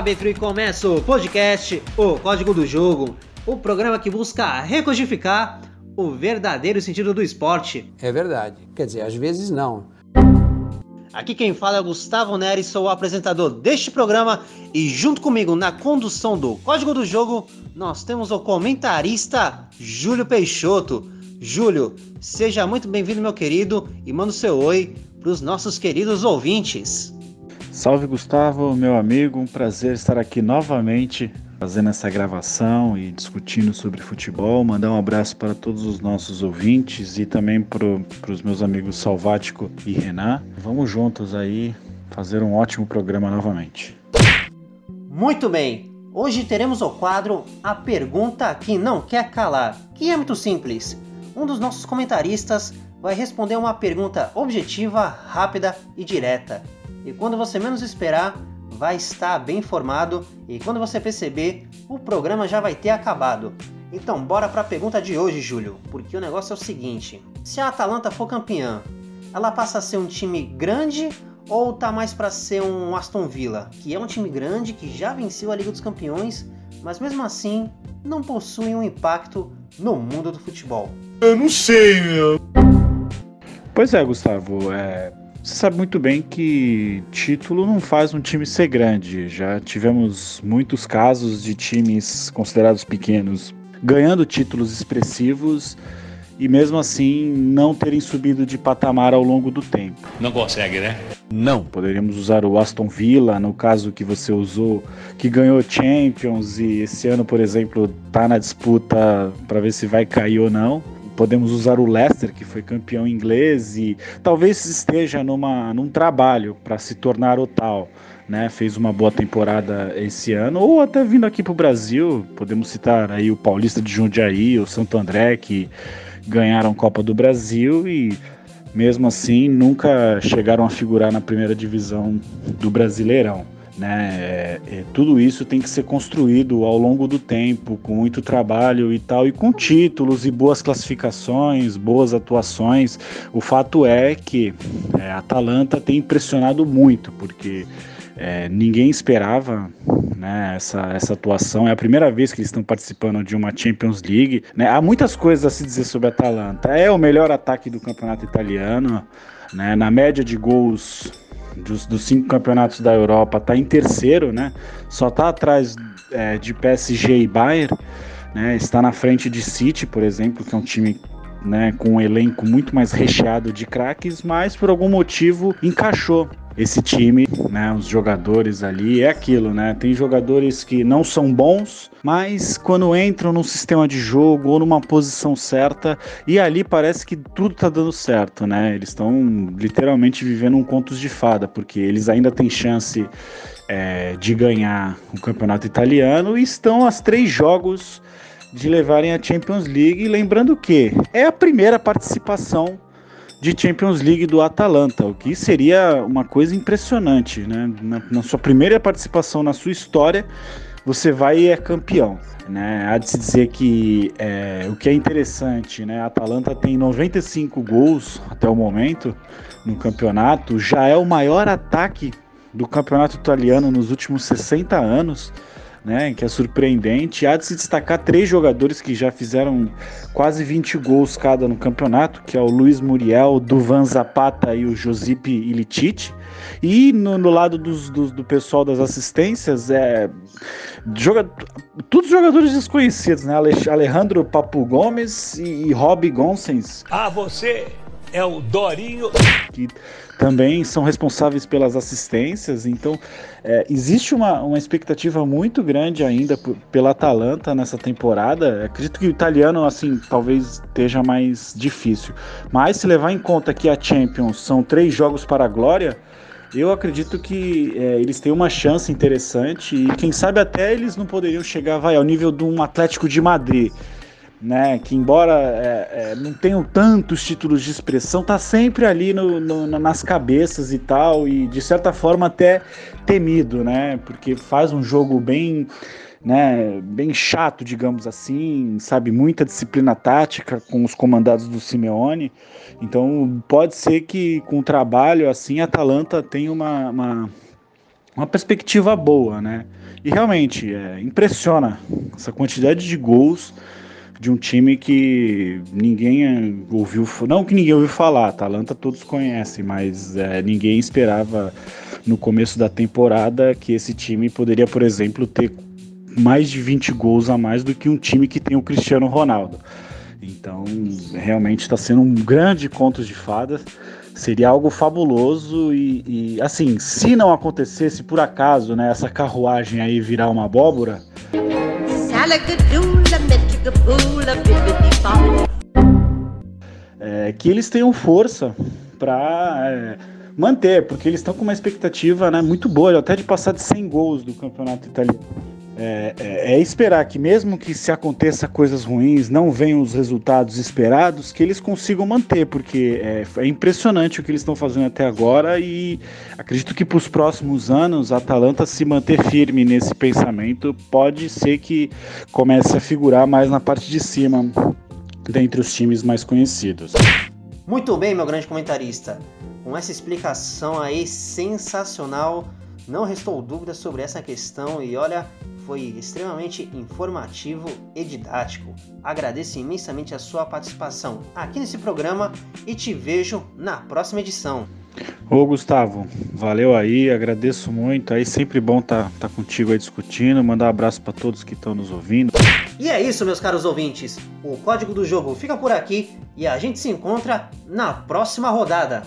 árbitro e começa o podcast O Código do Jogo, o programa que busca recodificar o verdadeiro sentido do esporte. É verdade. Quer dizer, às vezes não. Aqui quem fala é Gustavo Neri, sou o apresentador deste programa e junto comigo na condução do Código do Jogo, nós temos o comentarista Júlio Peixoto. Júlio, seja muito bem-vindo, meu querido, e manda o seu oi para os nossos queridos ouvintes. Salve Gustavo, meu amigo, um prazer estar aqui novamente fazendo essa gravação e discutindo sobre futebol. Mandar um abraço para todos os nossos ouvintes e também para os meus amigos Salvático e Renan. Vamos juntos aí fazer um ótimo programa novamente. Muito bem, hoje teremos o quadro A Pergunta que Não Quer Calar, que é muito simples. Um dos nossos comentaristas vai responder uma pergunta objetiva, rápida e direta e quando você menos esperar, vai estar bem informado e quando você perceber, o programa já vai ter acabado. Então, bora para a pergunta de hoje, Júlio, porque o negócio é o seguinte: se a Atalanta for campeã, ela passa a ser um time grande ou tá mais para ser um Aston Villa, que é um time grande que já venceu a Liga dos Campeões, mas mesmo assim não possui um impacto no mundo do futebol? Eu não sei, meu. Pois é, Gustavo. É, você sabe muito bem que título não faz um time ser grande. Já tivemos muitos casos de times considerados pequenos ganhando títulos expressivos e mesmo assim não terem subido de patamar ao longo do tempo. Não consegue, né? Não. Poderíamos usar o Aston Villa, no caso que você usou, que ganhou Champions e esse ano, por exemplo, está na disputa para ver se vai cair ou não podemos usar o Leicester, que foi campeão inglês e talvez esteja numa, num trabalho para se tornar o tal. Né, fez uma boa temporada esse ano, ou até vindo aqui para o Brasil, podemos citar aí o Paulista de Jundiaí, o Santo André, que ganharam Copa do Brasil e mesmo assim nunca chegaram a figurar na primeira divisão do Brasileirão. Né? É, é, tudo isso tem que ser construído ao longo do tempo, com muito trabalho e tal, e com títulos e boas classificações, boas atuações. O fato é que é, a Atalanta tem impressionado muito, porque é, ninguém esperava né, essa, essa atuação. É a primeira vez que eles estão participando de uma Champions League. Né? Há muitas coisas a se dizer sobre a Atalanta. É o melhor ataque do campeonato italiano. Né? Na média de gols dos, dos cinco campeonatos da Europa, está em terceiro, né? Só está atrás é, de PSG e Bayern, né? Está na frente de City, por exemplo, que é um time né, com um elenco muito mais recheado de craques, mas por algum motivo encaixou esse time, né, os jogadores ali, é aquilo, né? Tem jogadores que não são bons, mas quando entram num sistema de jogo ou numa posição certa, e ali parece que tudo tá dando certo, né? Eles estão literalmente vivendo um contos de fada, porque eles ainda têm chance é, de ganhar o campeonato italiano e estão a três jogos de levarem a Champions League, lembrando que é a primeira participação de Champions League do Atalanta, o que seria uma coisa impressionante, né? Na, na sua primeira participação na sua história, você vai e é campeão. Né? Há de se dizer que é, o que é interessante, né? A Atalanta tem 95 gols até o momento no campeonato, já é o maior ataque do campeonato italiano nos últimos 60 anos né, que é surpreendente. Há de se destacar três jogadores que já fizeram quase 20 gols cada no campeonato, que é o Luiz Muriel, Duvan Zapata e o Josipe Ilicic. E no, no lado dos, dos, do pessoal das assistências, é joga, todos jogadores desconhecidos, né? Alejandro Papu Gomes e, e Rob Gonsens. Ah, você é o Dorinho. Que também são responsáveis pelas assistências. Então, é, existe uma, uma expectativa muito grande ainda pela Atalanta nessa temporada. Acredito que o italiano, assim, talvez esteja mais difícil. Mas se levar em conta que a Champions são três jogos para a glória. Eu acredito que é, eles têm uma chance interessante e quem sabe até eles não poderiam chegar vai, ao nível de um Atlético de Madrid, né, que embora é, é, não tenham tantos títulos de expressão, tá sempre ali no, no, nas cabeças e tal, e de certa forma até temido, né, porque faz um jogo bem, né, bem chato, digamos assim, sabe, muita disciplina tática com os comandados do Simeone, então pode ser que com o trabalho assim a Atalanta tenha uma, uma uma perspectiva boa, né? E realmente é, impressiona essa quantidade de gols de um time que ninguém ouviu, não que ninguém ouviu falar, Atalanta todos conhecem, mas é, ninguém esperava no começo da temporada que esse time poderia, por exemplo, ter mais de 20 gols a mais do que um time que tem o Cristiano Ronaldo. Então, realmente está sendo um grande conto de fadas. Seria algo fabuloso e, e, assim, se não acontecesse por acaso, né, essa carruagem aí virar uma abóbora, é, que eles tenham força para é, manter, porque eles estão com uma expectativa né, muito boa, até de passar de 100 gols do campeonato italiano. É, é, é, esperar que, mesmo que se aconteça coisas ruins, não venham os resultados esperados, que eles consigam manter, porque é, é impressionante o que eles estão fazendo até agora e acredito que para os próximos anos a Atalanta se manter firme nesse pensamento pode ser que comece a figurar mais na parte de cima dentre os times mais conhecidos. Muito bem, meu grande comentarista. Com essa explicação aí sensacional, não restou dúvida sobre essa questão e olha, foi extremamente informativo e didático. Agradeço imensamente a sua participação aqui nesse programa e te vejo na próxima edição. Ô Gustavo, valeu aí, agradeço muito. Aí sempre bom estar tá, tá contigo aí discutindo. Mandar um abraço para todos que estão nos ouvindo. E é isso, meus caros ouvintes. O código do jogo fica por aqui e a gente se encontra na próxima rodada.